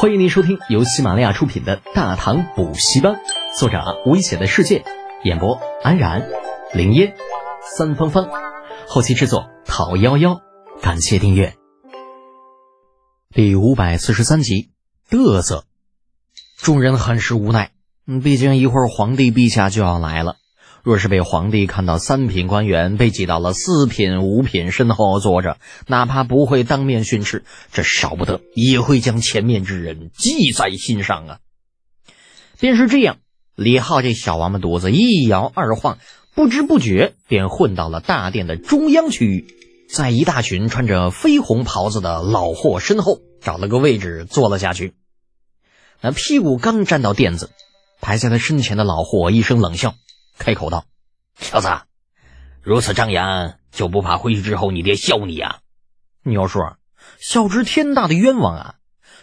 欢迎您收听由喜马拉雅出品的《大唐补习班》，作者危险的世界，演播安然、林烟、三芳芳，后期制作陶幺幺。感谢订阅。第五百四十三集，嘚瑟。众人很是无奈，毕竟一会儿皇帝陛下就要来了。若是被皇帝看到三品官员被挤到了四品、五品身后坐着，哪怕不会当面训斥，这少不得也会将前面之人记在心上啊。便是这样，李浩这小王八犊子一摇二晃，不知不觉便混到了大殿的中央区域，在一大群穿着绯红袍子的老货身后找了个位置坐了下去。那屁股刚沾到垫子，排在他身前的老货一声冷笑。开口道：“小子，如此张扬，就不怕回去之后你爹笑你呀？”牛叔，小侄天大的冤枉啊！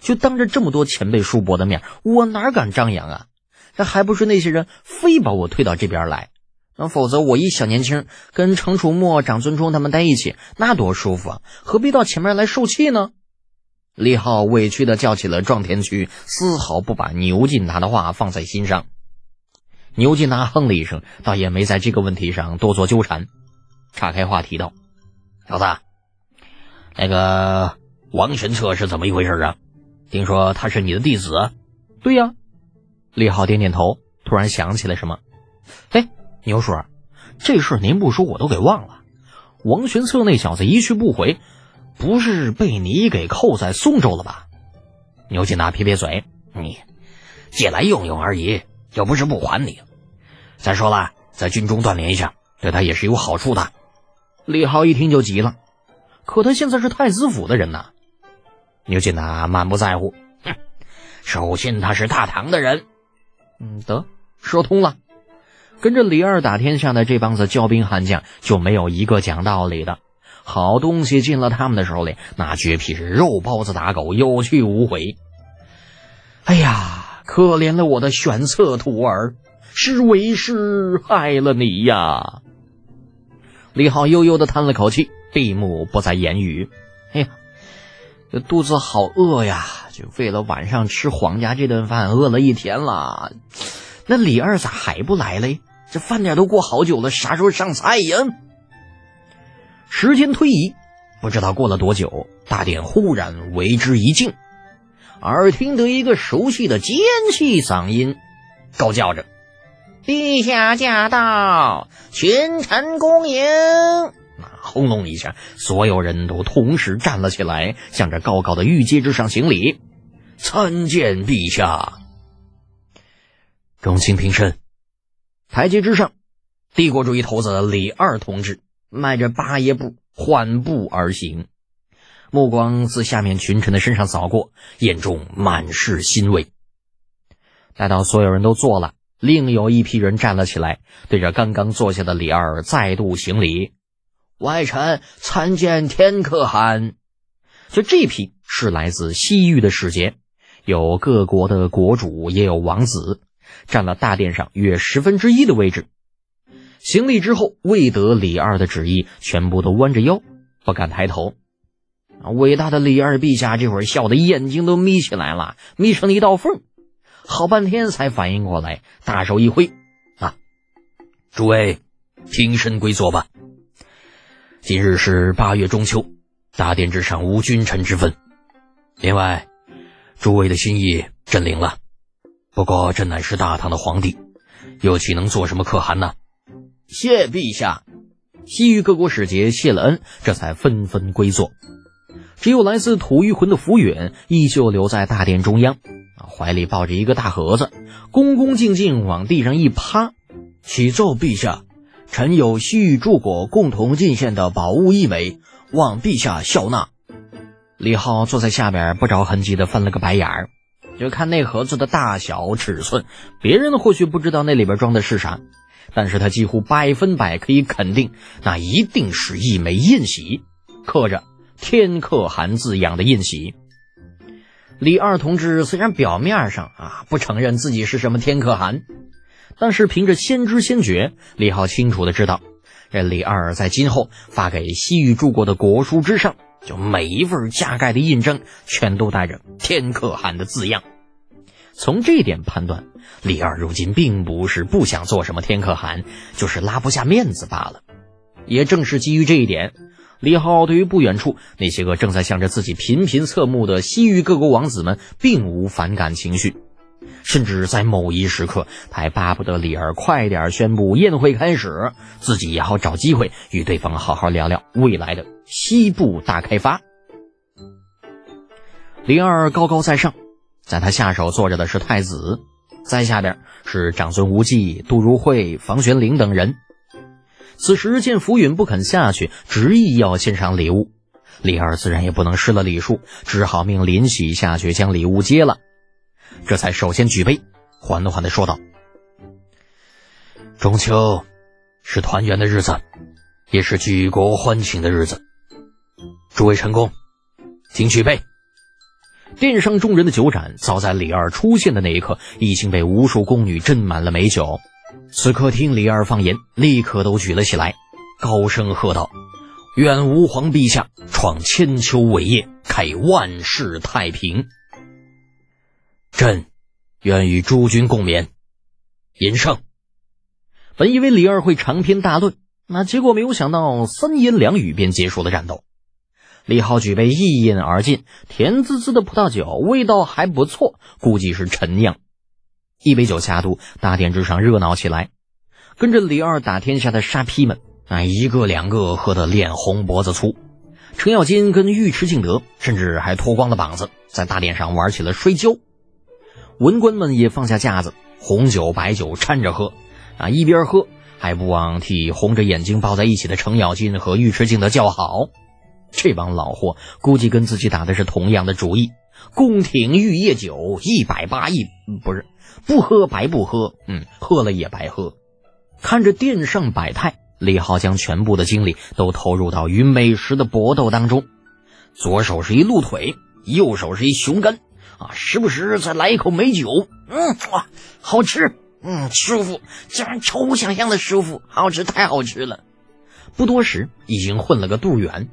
就当着这么多前辈叔伯的面，我哪敢张扬啊？这还不是那些人非把我推到这边来？那否则我一小年轻跟程楚墨、长尊冲他们在一起，那多舒服啊！何必到前面来受气呢？李浩委屈的叫起了撞天区，丝毫不把牛进达的话放在心上。牛金达哼了一声，倒也没在这个问题上多做纠缠，岔开话题道：“小子，那个王玄策是怎么一回事啊？听说他是你的弟子？”“对呀。”李浩点点头，突然想起来什么：“哎，牛叔，这事您不说我都给忘了。王玄策那小子一去不回，不是被你给扣在宋州了吧？”牛金达撇撇嘴：“你借来用用而已。”又不是不还你。再说了，在军中锻炼一下，对他也是有好处的。李浩一听就急了，可他现在是太子府的人呐。牛金达满不在乎，哼，首先他是大唐的人。嗯，得说通了。跟着李二打天下的这帮子骄兵悍将，就没有一个讲道理的。好东西进了他们的手里，那绝皮是肉包子打狗，有去无回。哎呀！可怜了我的玄策徒儿，是为师害了你呀！李浩悠悠的叹了口气，闭目不再言语。哎呀，这肚子好饿呀！就为了晚上吃皇家这顿饭，饿了一天了。那李二咋还不来嘞？这饭点都过好久了，啥时候上菜呀？时间推移，不知道过了多久，大殿忽然为之一静。耳听得一个熟悉的尖细嗓音，高叫着：“陛下驾到，群臣恭迎！”那轰隆一下，所有人都同时站了起来，向着高高的御阶之上行礼：“参见陛下！”众卿平身。台阶之上，帝国主义头子李二同志迈着八爷步缓步而行。目光自下面群臣的身上扫过，眼中满是欣慰。待到所有人都坐了，另有一批人站了起来，对着刚刚坐下的李二再度行礼：“外臣参见天可汗。”就这批是来自西域的使节，有各国的国主，也有王子，占了大殿上约十分之一的位置。行礼之后，未得李二的旨意，全部都弯着腰，不敢抬头。伟大的李二陛下这会儿笑的眼睛都眯起来了，眯成了一道缝，好半天才反应过来，大手一挥：“啊，诸位平身归坐吧。今日是八月中秋，大殿之上无君臣之分。另外，诸位的心意朕领了，不过朕乃是大唐的皇帝，又岂能做什么可汗呢？谢陛下。”西域各国使节谢了恩，这才纷纷归坐。只有来自吐谷浑的浮远依旧留在大殿中央，怀里抱着一个大盒子，恭恭敬敬往地上一趴，启奏陛下，臣有西域诸国共同进献的宝物一枚，望陛下笑纳。李浩坐在下边，不着痕迹的翻了个白眼儿，就看那盒子的大小尺寸，别人或许不知道那里边装的是啥，但是他几乎百分百可以肯定，那一定是一枚印玺，刻着。天可汗字样的印玺，李二同志虽然表面上啊不承认自己是什么天可汗，但是凭着先知先觉，李浩清楚的知道，这李二在今后发给西域诸国的国书之上，就每一份加盖的印章全都带着“天可汗”的字样。从这点判断，李二如今并不是不想做什么天可汗，就是拉不下面子罢了。也正是基于这一点，李浩对于不远处那些个正在向着自己频频侧目的西域各国王子们，并无反感情绪。甚至在某一时刻，他还巴不得李儿快点宣布宴会开始，自己也好找机会与对方好好聊聊未来的西部大开发。李二高高在上，在他下手坐着的是太子，在下边是长孙无忌、杜如晦、房玄龄等人。此时见浮云不肯下去，执意要献上礼物，李二自然也不能失了礼数，只好命林喜下去将礼物接了。这才首先举杯，缓缓的说道：“中秋是团圆的日子，也是举国欢庆的日子。诸位臣工，请举杯。”殿上众人的酒盏，早在李二出现的那一刻，已经被无数宫女斟满了美酒。此刻听李二放言，立刻都举了起来，高声喝道：“愿吾皇陛下创千秋伟业，开万世太平。”朕愿与诸君共勉，饮胜。本以为李二会长篇大论，那结果没有想到三言两语便结束了战斗。李浩举杯一饮而尽，甜滋滋的葡萄酒味道还不错，估计是陈酿。一杯酒下肚，大殿之上热闹起来。跟着李二打天下的沙批们，那一个两个喝得脸红脖子粗。程咬金跟尉迟敬德甚至还脱光了膀子，在大殿上玩起了摔跤。文官们也放下架子，红酒白酒掺着喝，啊，一边喝还不忘替红着眼睛抱在一起的程咬金和尉迟敬德叫好。这帮老货估计跟自己打的是同样的主意，宫廷玉液酒一百八一，不是不喝白不喝，嗯，喝了也白喝。看着殿上百态，李浩将全部的精力都投入到与美食的搏斗当中，左手是一鹿腿，右手是一熊肝。啊，时不时再来一口美酒，嗯，哇，好吃，嗯，舒服，竟然超乎想象的舒服，好吃，太好吃了。不多时，已经混了个肚圆。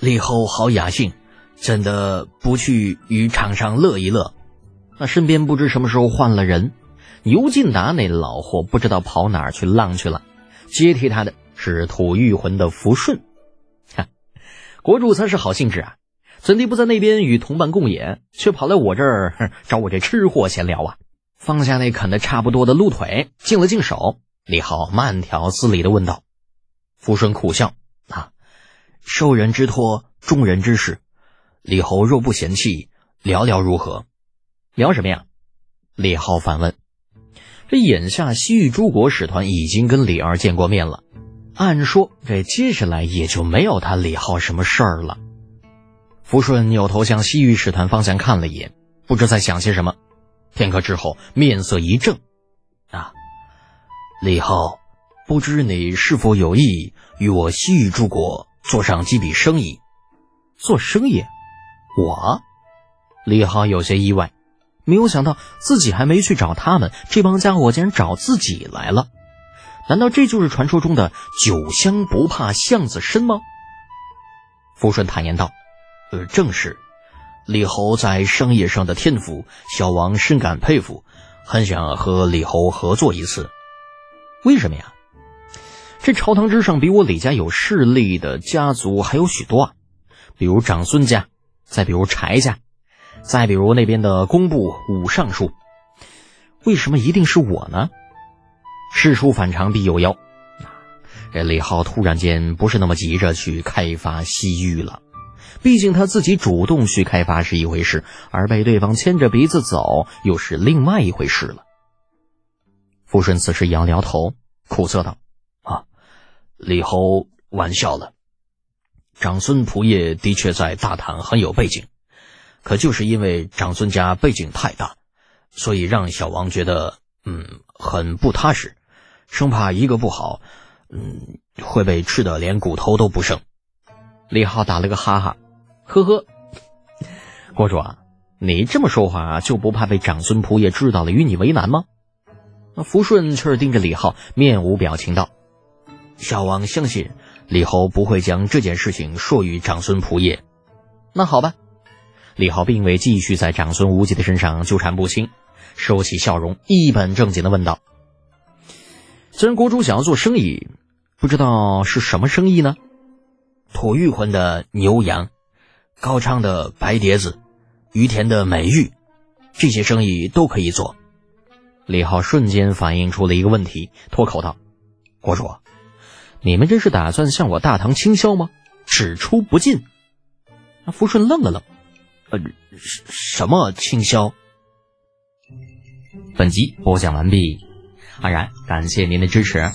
李后好雅兴，真的不去与场上乐一乐。那身边不知什么时候换了人，牛进达那老货不知道跑哪儿去浪去了，接替他的是吐玉魂的福顺。哈，国主才是好兴致啊。怎地不在那边与同伴共饮，却跑来我这儿找我这吃货闲聊啊？放下那啃的差不多的鹿腿，净了净手，李浩慢条斯理的问道：“福顺苦笑啊，受人之托，众人之事，李侯若不嫌弃，聊聊如何？聊什么呀？”李浩反问：“这眼下西域诸国使团已经跟李二见过面了，按说这接下来也就没有他李浩什么事儿了。”福顺扭头向西域使团方向看了一眼，不知在想些什么。片刻之后，面色一正：“啊，李浩，不知你是否有意与我西域诸国做上几笔生意？做生意？我？”李浩有些意外，没有想到自己还没去找他们，这帮家伙竟然找自己来了。难道这就是传说中的“酒香不怕巷子深”吗？福顺坦言道。呃，正是，李侯在商业上的天赋，小王深感佩服，很想和李侯合作一次。为什么呀？这朝堂之上比我李家有势力的家族还有许多啊，比如长孙家，再比如柴家，再比如那边的工部武尚书。为什么一定是我呢？事出反常必有妖。这李浩突然间不是那么急着去开发西域了。毕竟他自己主动去开发是一回事，而被对方牵着鼻子走又是另外一回事了。福顺此时摇摇头，苦涩道：“啊，李侯玩笑了。长孙仆业的确在大唐很有背景，可就是因为长孙家背景太大，所以让小王觉得嗯很不踏实，生怕一个不好，嗯会被吃的连骨头都不剩。”李浩打了个哈哈。呵呵，国主啊，你这么说话就不怕被长孙仆爷知道了与你为难吗？那福顺却是盯着李浩，面无表情道：“小王相信李侯不会将这件事情说与长孙仆也。那好吧，李浩并未继续在长孙无忌的身上纠缠不清，收起笑容，一本正经的问道：“虽然国主想要做生意，不知道是什么生意呢？吐玉魂的牛羊，高昌的白碟子，于田的美玉，这些生意都可以做。”李浩瞬间反应出了一个问题，脱口道：“国主。”你们这是打算向我大唐倾销吗？只出不进。那福顺愣了愣，呃，什么倾销？本集播讲完毕，安然感谢您的支持。